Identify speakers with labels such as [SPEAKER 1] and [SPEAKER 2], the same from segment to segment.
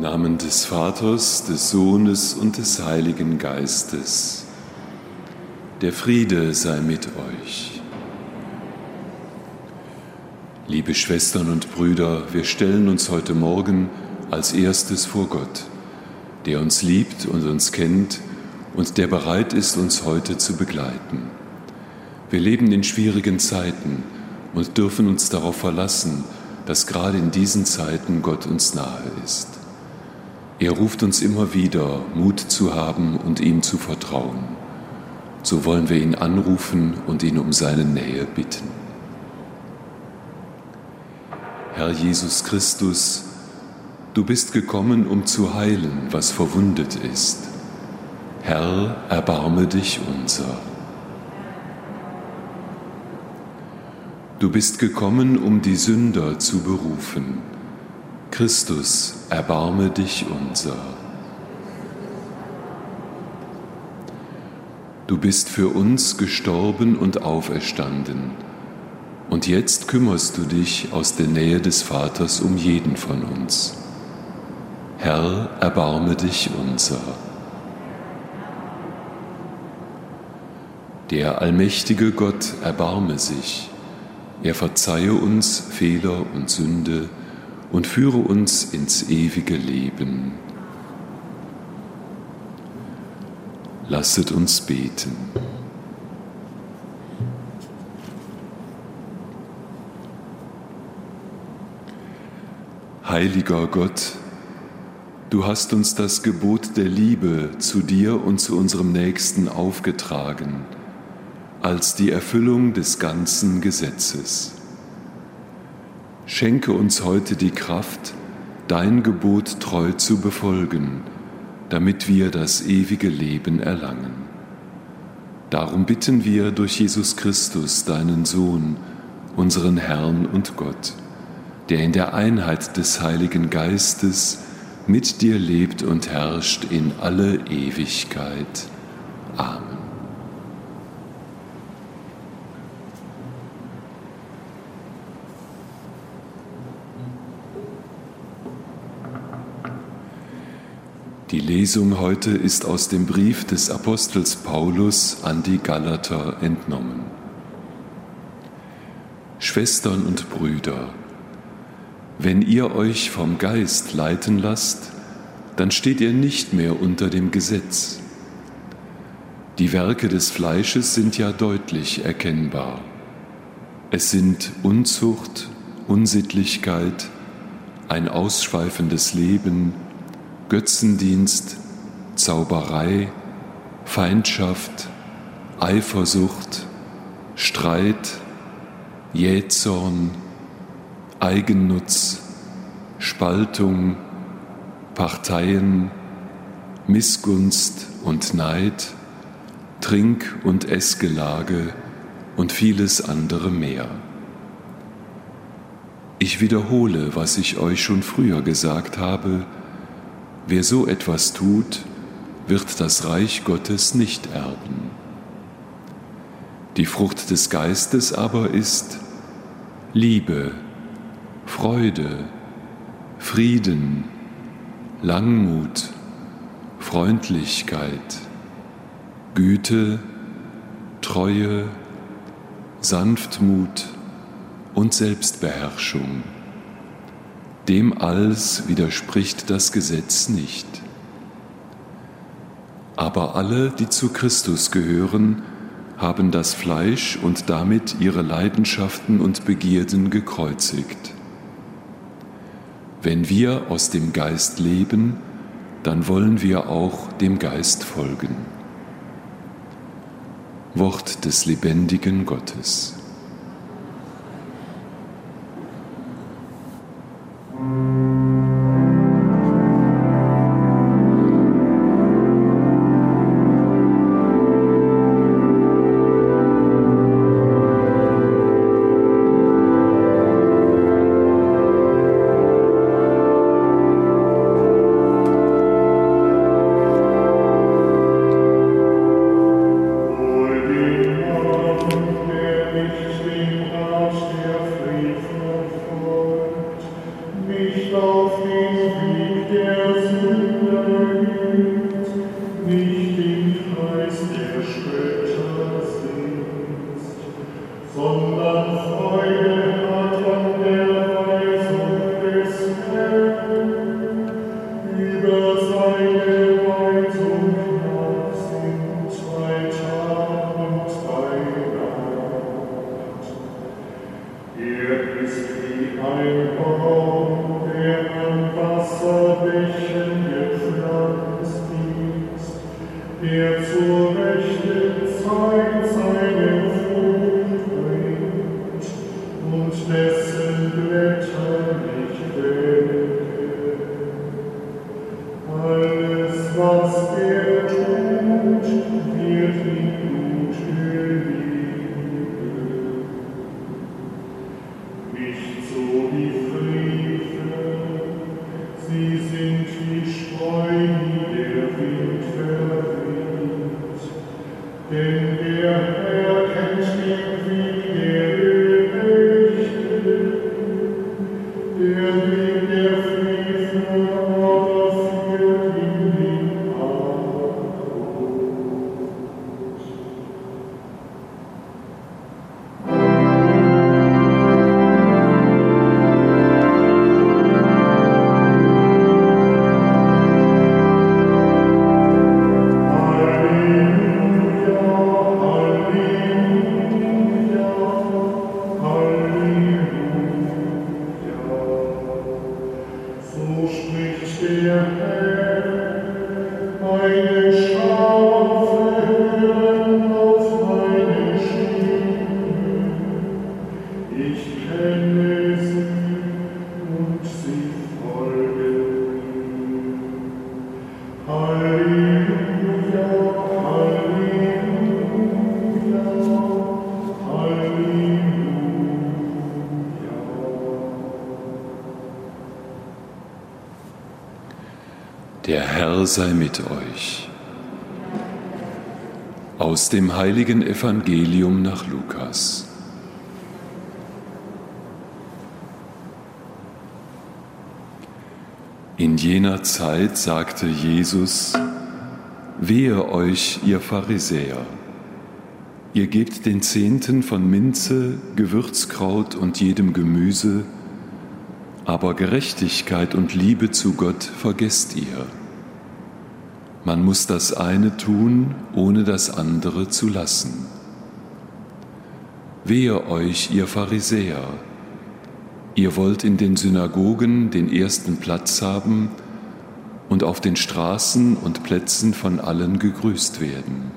[SPEAKER 1] Namen des Vaters, des Sohnes und des Heiligen Geistes. Der Friede sei mit euch. Liebe Schwestern und Brüder, wir stellen uns heute Morgen als erstes vor Gott, der uns liebt und uns kennt und der bereit ist, uns heute zu begleiten. Wir leben in schwierigen Zeiten und dürfen uns darauf verlassen, dass gerade in diesen Zeiten Gott uns nahe ist. Er ruft uns immer wieder, Mut zu haben und ihm zu vertrauen. So wollen wir ihn anrufen und ihn um seine Nähe bitten. Herr Jesus Christus, du bist gekommen, um zu heilen, was verwundet ist. Herr, erbarme dich unser. Du bist gekommen, um die Sünder zu berufen. Christus, erbarme dich unser. Du bist für uns gestorben und auferstanden, und jetzt kümmerst du dich aus der Nähe des Vaters um jeden von uns. Herr, erbarme dich unser. Der allmächtige Gott erbarme sich, er verzeihe uns Fehler und Sünde, und führe uns ins ewige Leben. Lasset uns beten. Heiliger Gott, du hast uns das Gebot der Liebe zu dir und zu unserem Nächsten aufgetragen, als die Erfüllung des ganzen Gesetzes. Schenke uns heute die Kraft, dein Gebot treu zu befolgen, damit wir das ewige Leben erlangen. Darum bitten wir durch Jesus Christus, deinen Sohn, unseren Herrn und Gott, der in der Einheit des Heiligen Geistes mit dir lebt und herrscht in alle Ewigkeit. Die Lesung heute ist aus dem Brief des Apostels Paulus an die Galater entnommen. Schwestern und Brüder, wenn ihr euch vom Geist leiten lasst, dann steht ihr nicht mehr unter dem Gesetz. Die Werke des Fleisches sind ja deutlich erkennbar. Es sind Unzucht, Unsittlichkeit, ein ausschweifendes Leben, Götzendienst, Zauberei, Feindschaft, Eifersucht, Streit, Jähzorn, Eigennutz, Spaltung, Parteien, Missgunst und Neid, Trink- und Essgelage und vieles andere mehr. Ich wiederhole, was ich euch schon früher gesagt habe, Wer so etwas tut, wird das Reich Gottes nicht erben. Die Frucht des Geistes aber ist Liebe, Freude, Frieden, Langmut, Freundlichkeit, Güte, Treue, Sanftmut und Selbstbeherrschung. Dem alles widerspricht das Gesetz nicht. Aber alle, die zu Christus gehören, haben das Fleisch und damit ihre Leidenschaften und Begierden gekreuzigt. Wenn wir aus dem Geist leben, dann wollen wir auch dem Geist folgen. Wort des lebendigen Gottes. Sei mit euch. Aus dem heiligen Evangelium nach Lukas. In jener Zeit sagte Jesus, Wehe euch, ihr Pharisäer, ihr gebt den Zehnten von Minze, Gewürzkraut und jedem Gemüse, aber Gerechtigkeit und Liebe zu Gott vergesst ihr. Man muss das eine tun, ohne das andere zu lassen. Wehe euch, ihr Pharisäer! Ihr wollt in den Synagogen den ersten Platz haben und auf den Straßen und Plätzen von allen gegrüßt werden.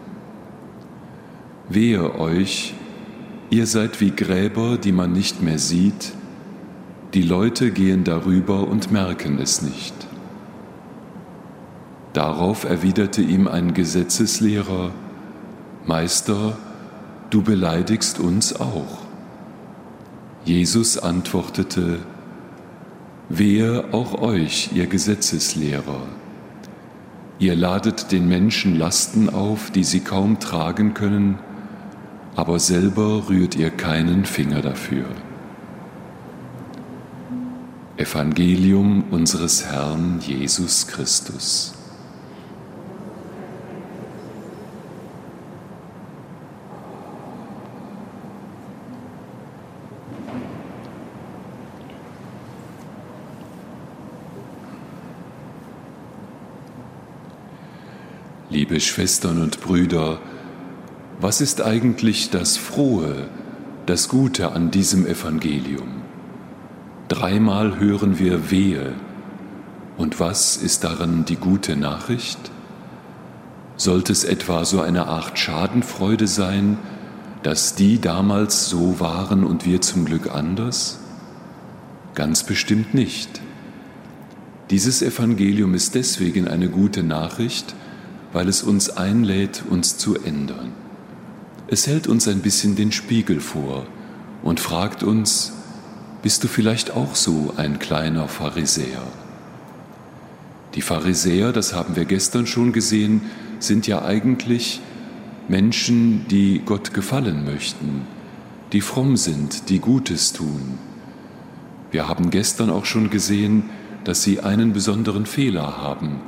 [SPEAKER 1] Wehe euch, ihr seid wie Gräber, die man nicht mehr sieht, die Leute gehen darüber und merken es nicht. Darauf erwiderte ihm ein Gesetzeslehrer, Meister, du beleidigst uns auch. Jesus antwortete, Wehe auch euch, ihr Gesetzeslehrer. Ihr ladet den Menschen Lasten auf, die sie kaum tragen können, aber selber rührt ihr keinen Finger dafür. Evangelium unseres Herrn Jesus Christus. Liebe Schwestern und Brüder, was ist eigentlich das Frohe, das Gute an diesem Evangelium? Dreimal hören wir Wehe. Und was ist darin die gute Nachricht? Sollte es etwa so eine Art Schadenfreude sein, dass die damals so waren und wir zum Glück anders? Ganz bestimmt nicht. Dieses Evangelium ist deswegen eine gute Nachricht, weil es uns einlädt, uns zu ändern. Es hält uns ein bisschen den Spiegel vor und fragt uns, bist du vielleicht auch so ein kleiner Pharisäer? Die Pharisäer, das haben wir gestern schon gesehen, sind ja eigentlich Menschen, die Gott gefallen möchten, die fromm sind, die Gutes tun. Wir haben gestern auch schon gesehen, dass sie einen besonderen Fehler haben,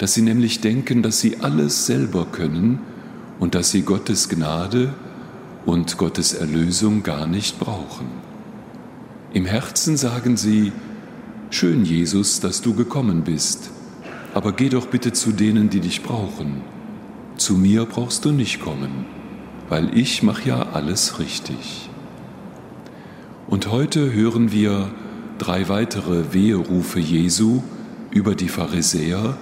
[SPEAKER 1] dass sie nämlich denken, dass sie alles selber können und dass sie Gottes Gnade und Gottes Erlösung gar nicht brauchen. Im Herzen sagen sie, Schön, Jesus, dass du gekommen bist, aber geh doch bitte zu denen, die dich brauchen. Zu mir brauchst du nicht kommen, weil ich mache ja alles richtig. Und heute hören wir drei weitere Weherufe Jesu über die Pharisäer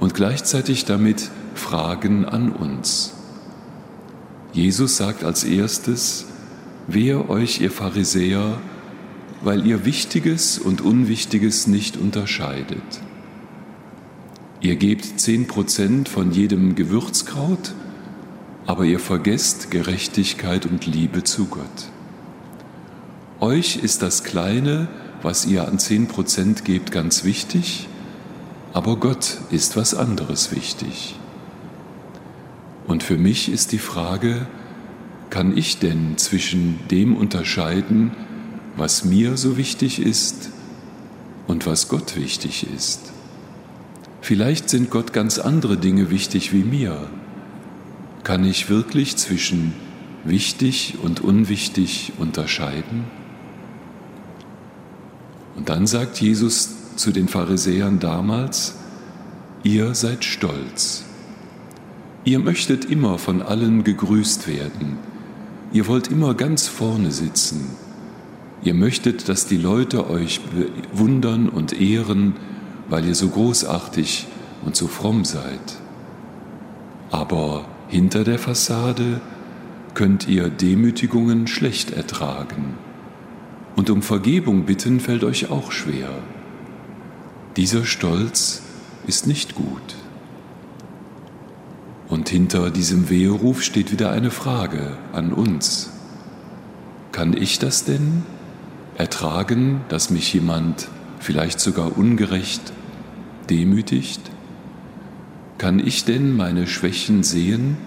[SPEAKER 1] und gleichzeitig damit Fragen an uns. Jesus sagt als erstes, Wehe euch, ihr Pharisäer, weil ihr Wichtiges und Unwichtiges nicht unterscheidet. Ihr gebt zehn Prozent von jedem Gewürzkraut, aber ihr vergesst Gerechtigkeit und Liebe zu Gott. Euch ist das Kleine, was ihr an 10% gebt, ganz wichtig, aber Gott ist was anderes wichtig. Und für mich ist die Frage, kann ich denn zwischen dem unterscheiden, was mir so wichtig ist und was Gott wichtig ist? Vielleicht sind Gott ganz andere Dinge wichtig wie mir. Kann ich wirklich zwischen wichtig und unwichtig unterscheiden? Und dann sagt Jesus zu den Pharisäern damals, ihr seid stolz. Ihr möchtet immer von allen gegrüßt werden. Ihr wollt immer ganz vorne sitzen. Ihr möchtet, dass die Leute euch bewundern und ehren, weil ihr so großartig und so fromm seid. Aber hinter der Fassade könnt ihr Demütigungen schlecht ertragen und um Vergebung bitten fällt euch auch schwer. Dieser Stolz ist nicht gut. Und hinter diesem Weheruf steht wieder eine Frage an uns. Kann ich das denn ertragen, dass mich jemand vielleicht sogar ungerecht demütigt? Kann ich denn meine Schwächen sehen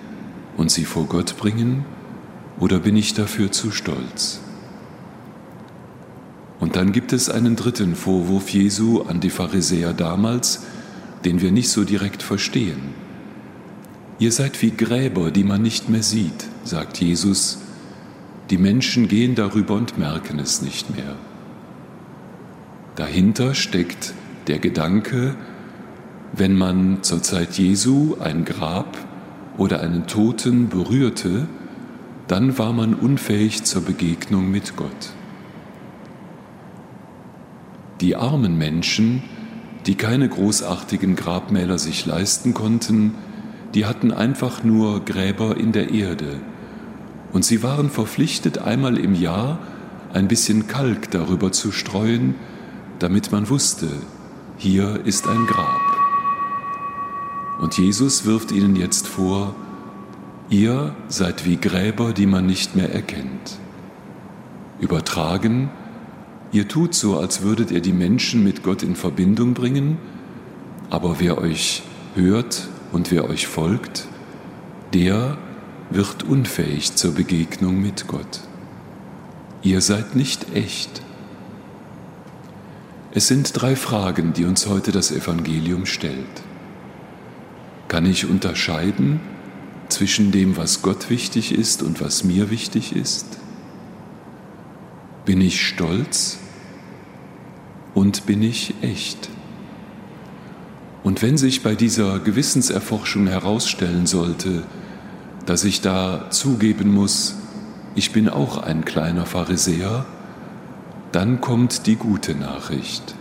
[SPEAKER 1] und sie vor Gott bringen oder bin ich dafür zu stolz? Und dann gibt es einen dritten Vorwurf Jesu an die Pharisäer damals, den wir nicht so direkt verstehen. Ihr seid wie Gräber, die man nicht mehr sieht, sagt Jesus. Die Menschen gehen darüber und merken es nicht mehr. Dahinter steckt der Gedanke, wenn man zur Zeit Jesu ein Grab oder einen Toten berührte, dann war man unfähig zur Begegnung mit Gott. Die armen Menschen, die keine großartigen Grabmäler sich leisten konnten, die hatten einfach nur Gräber in der Erde. Und sie waren verpflichtet, einmal im Jahr ein bisschen Kalk darüber zu streuen, damit man wusste, hier ist ein Grab. Und Jesus wirft ihnen jetzt vor, ihr seid wie Gräber, die man nicht mehr erkennt. Übertragen, Ihr tut so, als würdet ihr die Menschen mit Gott in Verbindung bringen, aber wer euch hört und wer euch folgt, der wird unfähig zur Begegnung mit Gott. Ihr seid nicht echt. Es sind drei Fragen, die uns heute das Evangelium stellt. Kann ich unterscheiden zwischen dem, was Gott wichtig ist und was mir wichtig ist? Bin ich stolz und bin ich echt? Und wenn sich bei dieser Gewissenserforschung herausstellen sollte, dass ich da zugeben muss, ich bin auch ein kleiner Pharisäer, dann kommt die gute Nachricht,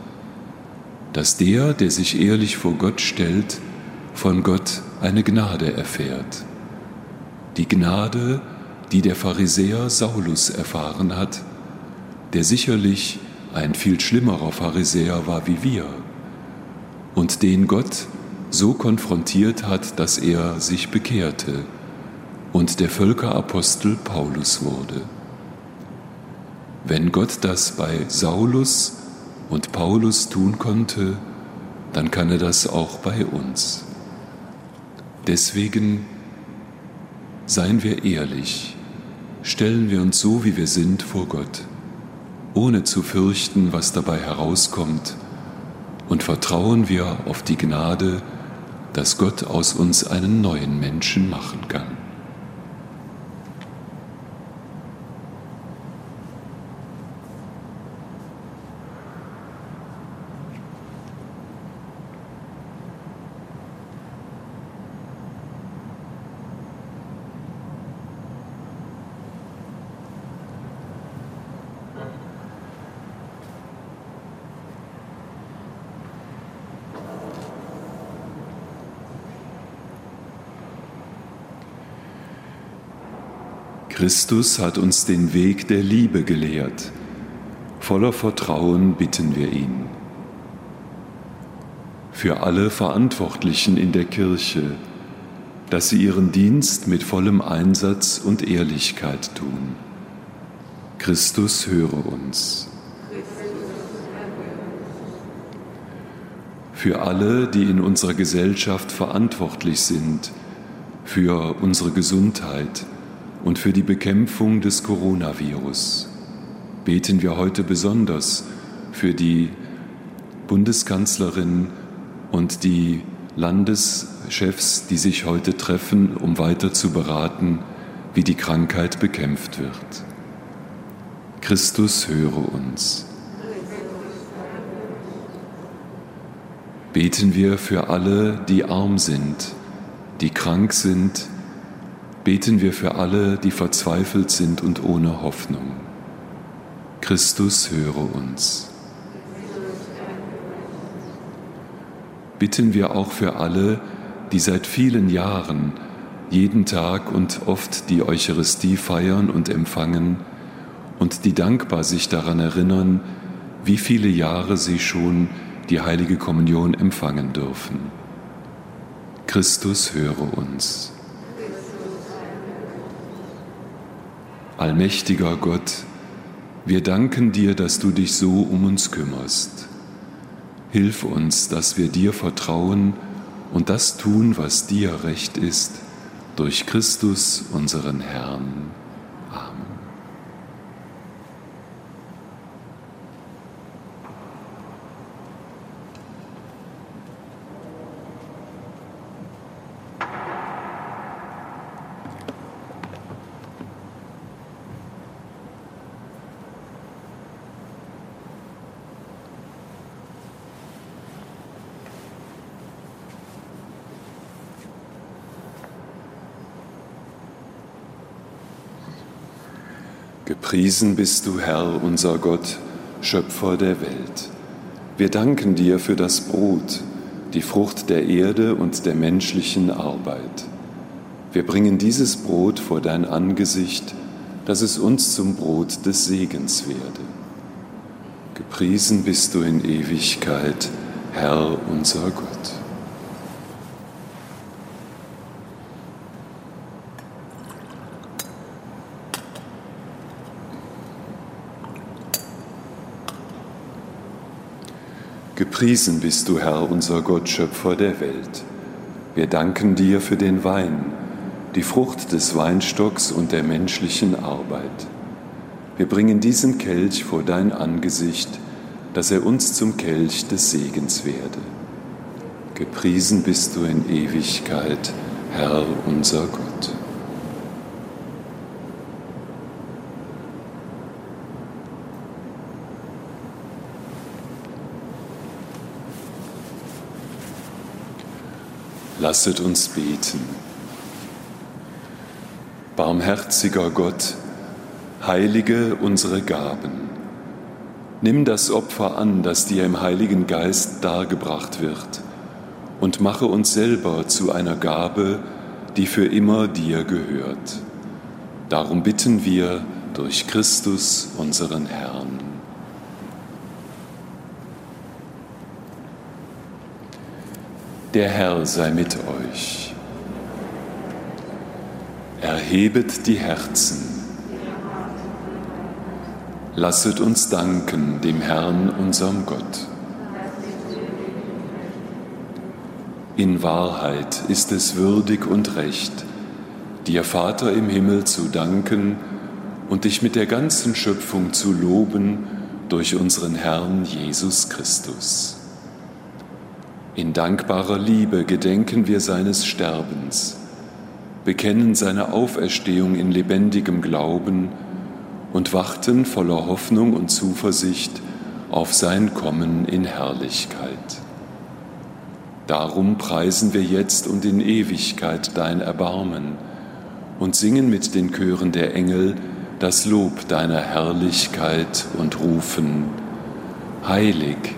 [SPEAKER 1] dass der, der sich ehrlich vor Gott stellt, von Gott eine Gnade erfährt. Die Gnade, die der Pharisäer Saulus erfahren hat, der sicherlich ein viel schlimmerer Pharisäer war wie wir und den Gott so konfrontiert hat, dass er sich bekehrte und der Völkerapostel Paulus wurde. Wenn Gott das bei Saulus und Paulus tun konnte, dann kann er das auch bei uns. Deswegen seien wir ehrlich, stellen wir uns so, wie wir sind, vor Gott ohne zu fürchten, was dabei herauskommt, und vertrauen wir auf die Gnade, dass Gott aus uns einen neuen Menschen machen kann. Christus hat uns den Weg der Liebe gelehrt. Voller Vertrauen bitten wir ihn. Für alle Verantwortlichen in der Kirche, dass sie ihren Dienst mit vollem Einsatz und Ehrlichkeit tun. Christus höre uns. Für alle, die in unserer Gesellschaft verantwortlich sind, für unsere Gesundheit, und für die Bekämpfung des Coronavirus. Beten wir heute besonders für die Bundeskanzlerin und die Landeschefs, die sich heute treffen, um weiter zu beraten, wie die Krankheit bekämpft wird. Christus höre uns. Beten wir für alle, die arm sind, die krank sind, beten wir für alle, die verzweifelt sind und ohne Hoffnung. Christus, höre uns. Bitten wir auch für alle, die seit vielen Jahren jeden Tag und oft die Eucharistie feiern und empfangen und die dankbar sich daran erinnern, wie viele Jahre sie schon die heilige Kommunion empfangen dürfen. Christus höre uns. Allmächtiger Gott, wir danken dir, dass du dich so um uns kümmerst. Hilf uns, dass wir dir vertrauen und das tun, was dir recht ist, durch Christus, unseren Herrn. Gepriesen bist du, Herr, unser Gott, Schöpfer der Welt. Wir danken dir für das Brot, die Frucht der Erde und der menschlichen Arbeit. Wir bringen dieses Brot vor dein Angesicht, dass es uns zum Brot des Segens werde. Gepriesen bist du in Ewigkeit, Herr unser Gott. Gepriesen bist du, Herr, unser Gott, Schöpfer der Welt. Wir danken dir für den Wein, die Frucht des Weinstocks und der menschlichen Arbeit. Wir bringen diesen Kelch vor dein Angesicht, dass er uns zum Kelch des Segens werde. Gepriesen bist du in Ewigkeit, Herr unser Gott. Lasset uns beten. Barmherziger Gott, heilige unsere Gaben. Nimm das Opfer an, das dir im Heiligen Geist dargebracht wird, und mache uns selber zu einer Gabe, die für immer dir gehört. Darum bitten wir durch Christus, unseren Herrn. Der Herr sei mit euch. Erhebet die Herzen. Lasset uns danken dem Herrn, unserem Gott. In Wahrheit ist es würdig und recht, dir Vater im Himmel zu danken und dich mit der ganzen Schöpfung zu loben durch unseren Herrn Jesus Christus. In dankbarer Liebe gedenken wir seines Sterbens, bekennen seine Auferstehung in lebendigem Glauben und warten voller Hoffnung und Zuversicht auf sein Kommen in Herrlichkeit. Darum preisen wir jetzt und in Ewigkeit dein Erbarmen und singen mit den Chören der Engel das Lob deiner Herrlichkeit und rufen, Heilig,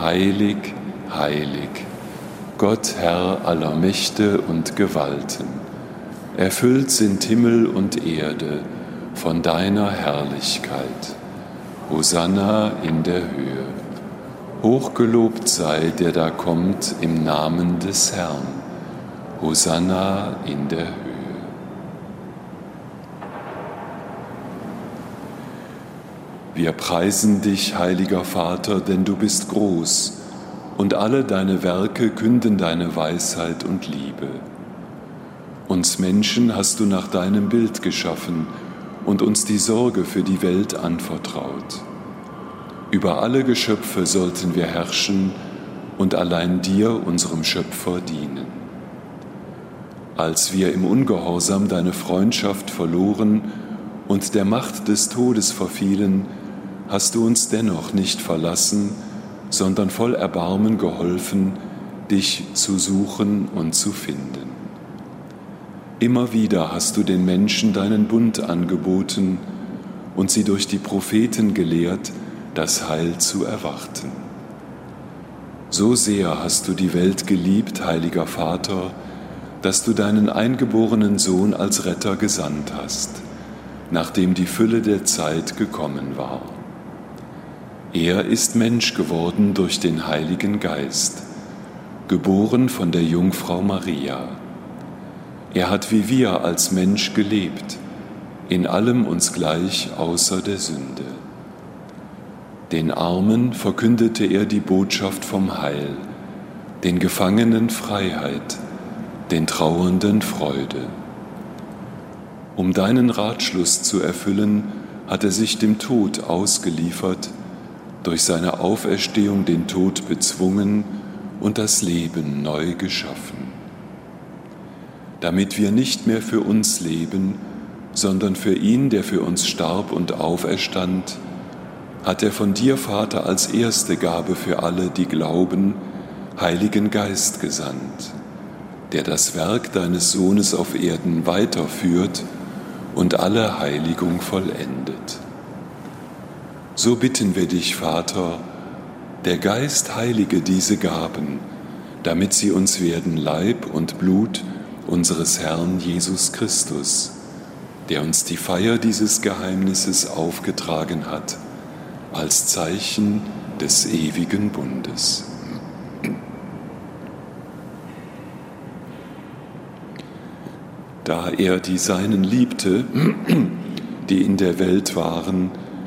[SPEAKER 1] heilig, heilig, Gott Herr aller Mächte und Gewalten. Erfüllt sind Himmel und Erde von deiner Herrlichkeit. Hosanna in der Höhe. Hochgelobt sei, der da kommt im Namen des Herrn. Hosanna in der Höhe. Wir preisen dich, heiliger Vater, denn du bist groß und alle deine Werke künden deine Weisheit und Liebe. Uns Menschen hast du nach deinem Bild geschaffen und uns die Sorge für die Welt anvertraut. Über alle Geschöpfe sollten wir herrschen und allein dir, unserem Schöpfer, dienen. Als wir im Ungehorsam deine Freundschaft verloren und der Macht des Todes verfielen, hast du uns dennoch nicht verlassen, sondern voll Erbarmen geholfen, dich zu suchen und zu finden. Immer wieder hast du den Menschen deinen Bund angeboten und sie durch die Propheten gelehrt, das Heil zu erwarten. So sehr hast du die Welt geliebt, heiliger Vater, dass du deinen eingeborenen Sohn als Retter gesandt hast, nachdem die Fülle der Zeit gekommen war. Er ist Mensch geworden durch den Heiligen Geist, geboren von der Jungfrau Maria. Er hat wie wir als Mensch gelebt, in allem uns gleich außer der Sünde. Den Armen verkündete er die Botschaft vom Heil, den Gefangenen Freiheit, den Trauernden Freude. Um deinen Ratschluss zu erfüllen, hat er sich dem Tod ausgeliefert, durch seine Auferstehung den Tod bezwungen und das Leben neu geschaffen. Damit wir nicht mehr für uns leben, sondern für ihn, der für uns starb und auferstand, hat er von dir, Vater, als erste Gabe für alle, die glauben, Heiligen Geist gesandt, der das Werk deines Sohnes auf Erden weiterführt und alle Heiligung vollendet. So bitten wir dich, Vater, der Geist heilige diese Gaben, damit sie uns werden Leib und Blut unseres Herrn Jesus Christus, der uns die Feier dieses Geheimnisses aufgetragen hat, als Zeichen des ewigen Bundes. Da er die Seinen liebte, die in der Welt waren,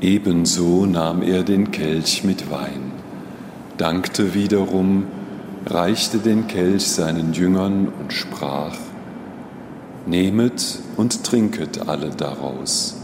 [SPEAKER 1] Ebenso nahm er den Kelch mit Wein, dankte wiederum, reichte den Kelch seinen Jüngern und sprach, Nehmet und trinket alle daraus.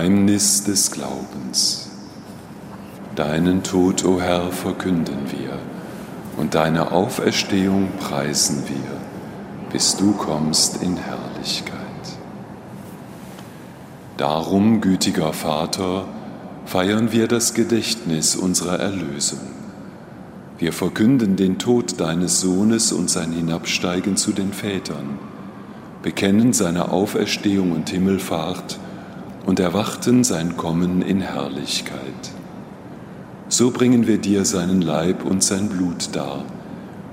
[SPEAKER 1] Geheimnis des Glaubens. Deinen Tod, o Herr, verkünden wir und deine Auferstehung preisen wir, bis du kommst in Herrlichkeit. Darum, gütiger Vater, feiern wir das Gedächtnis unserer Erlösung. Wir verkünden den Tod deines Sohnes und sein Hinabsteigen zu den Vätern, bekennen seine Auferstehung und Himmelfahrt, und erwarten sein Kommen in Herrlichkeit. So bringen wir dir seinen Leib und sein Blut dar,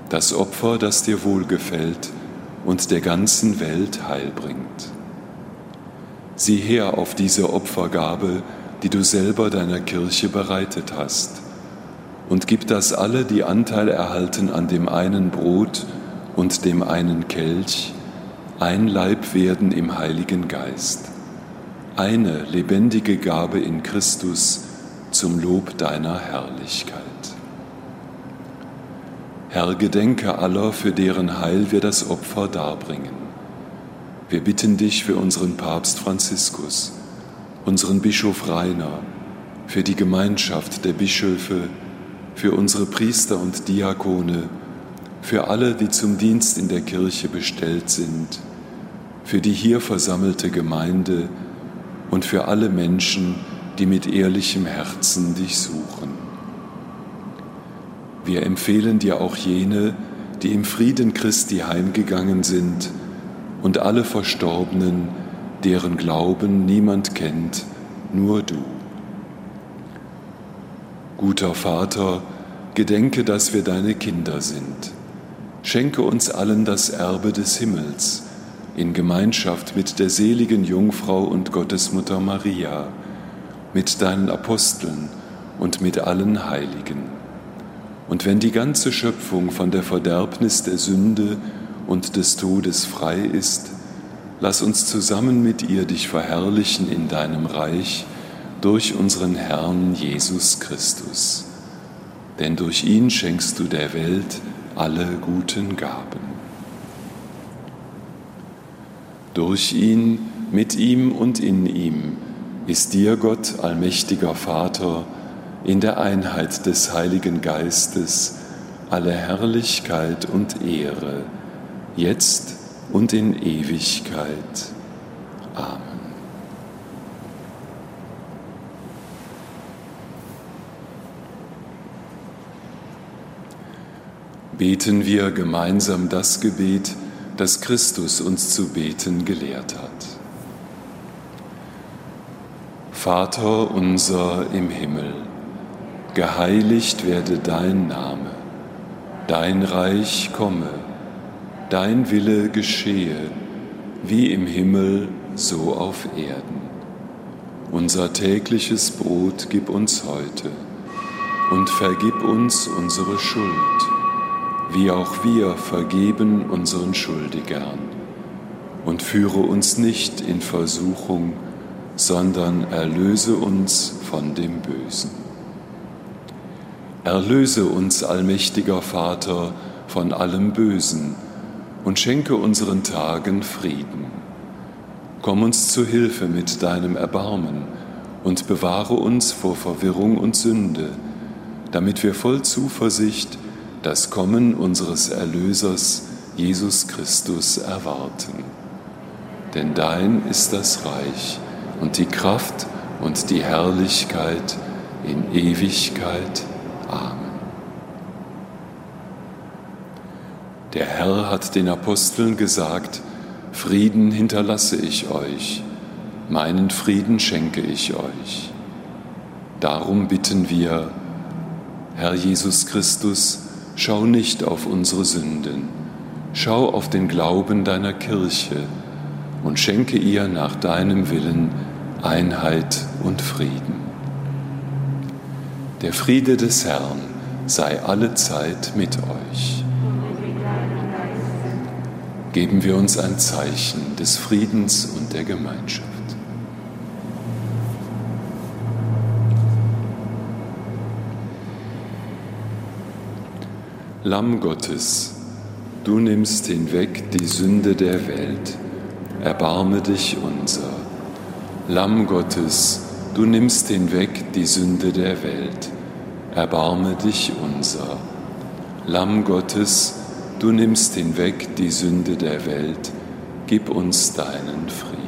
[SPEAKER 1] das Opfer, das dir wohlgefällt und der ganzen Welt Heil bringt. Sieh her auf diese Opfergabe, die du selber deiner Kirche bereitet hast, und gib, dass alle, die Anteil erhalten an dem einen Brot und dem einen Kelch, ein Leib werden im Heiligen Geist, eine lebendige Gabe in Christus zum Lob deiner Herrlichkeit. Herr, gedenke aller, für deren Heil wir das Opfer darbringen. Wir bitten dich für unseren Papst Franziskus, unseren Bischof Rainer, für die Gemeinschaft der Bischöfe, für unsere Priester und Diakone, für alle, die zum Dienst in der Kirche bestellt sind, für die hier versammelte Gemeinde und für alle Menschen, die mit ehrlichem Herzen dich suchen. Wir empfehlen dir auch jene, die im Frieden Christi heimgegangen sind und alle Verstorbenen, deren Glauben niemand kennt, nur du. Guter Vater, gedenke, dass wir deine Kinder sind. Schenke uns allen das Erbe des Himmels in Gemeinschaft mit der seligen Jungfrau und Gottesmutter Maria, mit deinen Aposteln und mit allen Heiligen und wenn die ganze Schöpfung von der Verderbnis der Sünde und des Todes frei ist, lass uns zusammen mit ihr dich verherrlichen in deinem Reich durch unseren Herrn Jesus Christus. Denn durch ihn schenkst du der Welt alle guten Gaben. Durch ihn, mit ihm und in ihm ist dir Gott, allmächtiger Vater, in der Einheit des Heiligen Geistes alle Herrlichkeit und Ehre, jetzt und in Ewigkeit. Amen. Beten wir gemeinsam das Gebet, das Christus uns zu beten gelehrt hat. Vater unser im Himmel, geheiligt werde dein Name, dein Reich komme, dein Wille geschehe, wie im Himmel, so auf Erden. Unser tägliches Brot gib uns heute und vergib uns unsere Schuld, wie auch wir vergeben unseren Schuldigern. Und führe uns nicht in Versuchung, sondern erlöse uns von dem Bösen. Erlöse uns, allmächtiger Vater, von allem Bösen und schenke unseren Tagen Frieden. Komm uns zu Hilfe mit deinem Erbarmen und bewahre uns vor Verwirrung und Sünde, damit wir voll Zuversicht das Kommen unseres Erlösers Jesus Christus erwarten. Denn dein ist das Reich und die Kraft und die Herrlichkeit in Ewigkeit. Amen. Der Herr hat den Aposteln gesagt, Frieden hinterlasse ich euch, meinen Frieden schenke ich euch. Darum bitten wir, Herr Jesus Christus, schau nicht auf unsere Sünden, schau auf den Glauben deiner Kirche und schenke ihr nach deinem Willen Einheit und Frieden. Der Friede des Herrn sei alle Zeit mit euch. Geben wir uns ein Zeichen des Friedens und der Gemeinschaft. Lamm Gottes, du nimmst hinweg die Sünde der Welt, erbarme dich unser. Lamm Gottes, Du nimmst hinweg die Sünde der Welt, erbarme dich unser. Lamm Gottes, du nimmst hinweg die Sünde der Welt, gib uns deinen Frieden.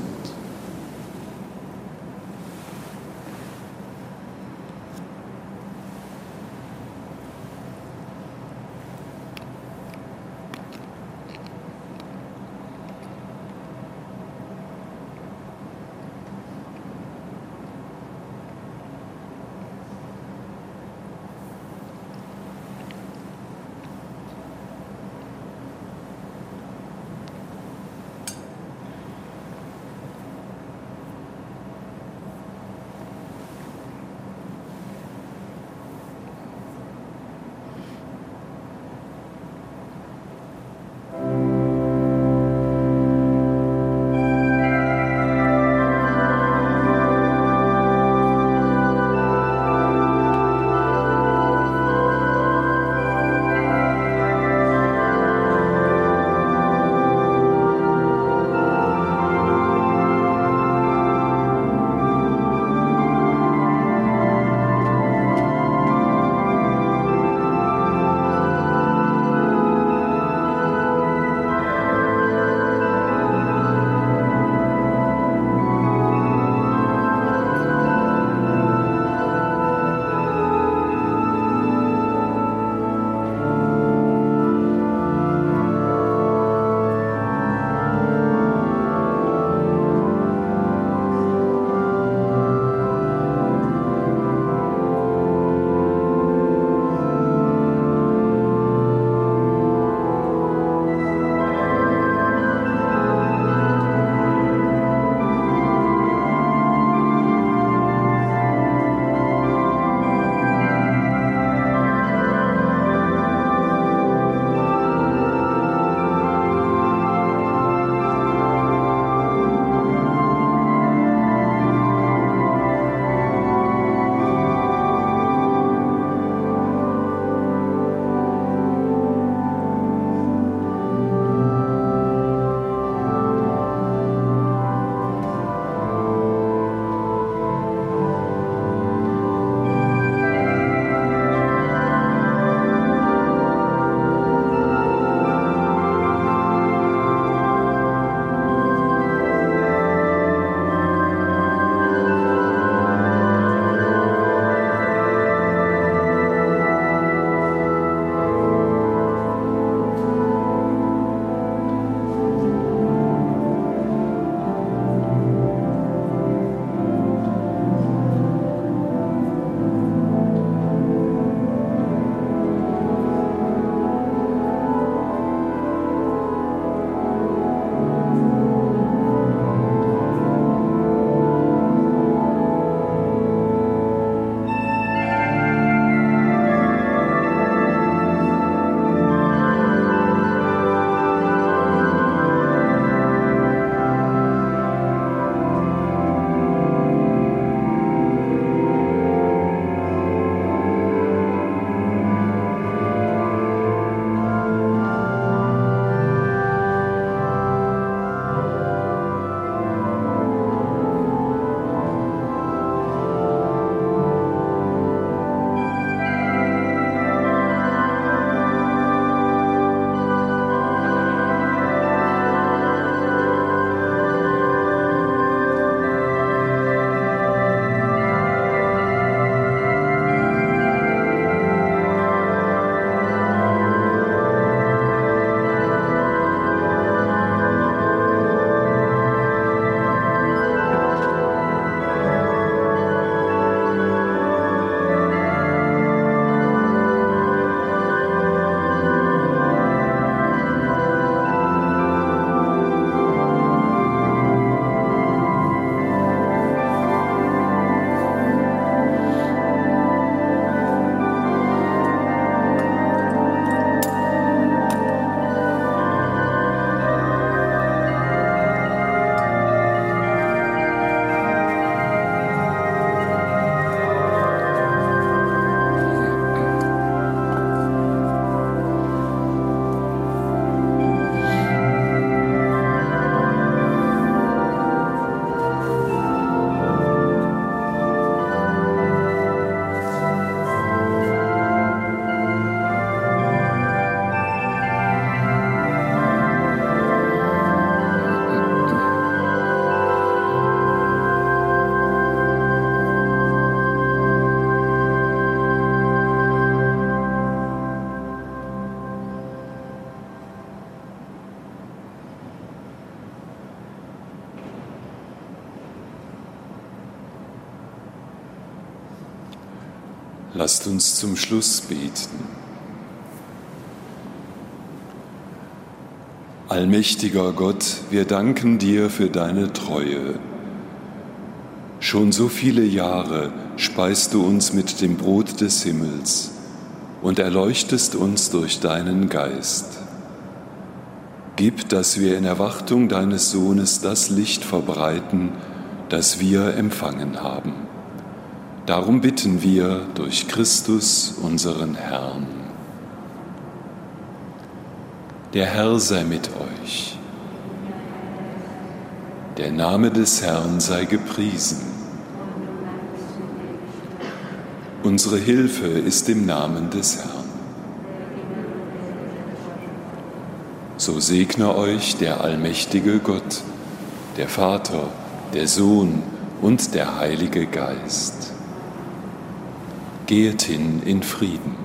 [SPEAKER 1] Lasst uns zum Schluss beten. Allmächtiger Gott, wir danken dir für deine Treue. Schon so viele Jahre speist du uns mit dem Brot des Himmels und erleuchtest uns durch deinen Geist. Gib, dass wir in Erwartung deines Sohnes das Licht verbreiten, das wir empfangen haben. Darum bitten wir durch Christus, unseren Herrn. Der Herr sei mit euch. Der Name des Herrn sei gepriesen. Unsere Hilfe ist im Namen des Herrn. So segne euch der allmächtige Gott, der Vater, der Sohn und der Heilige Geist. Geht hin in Frieden.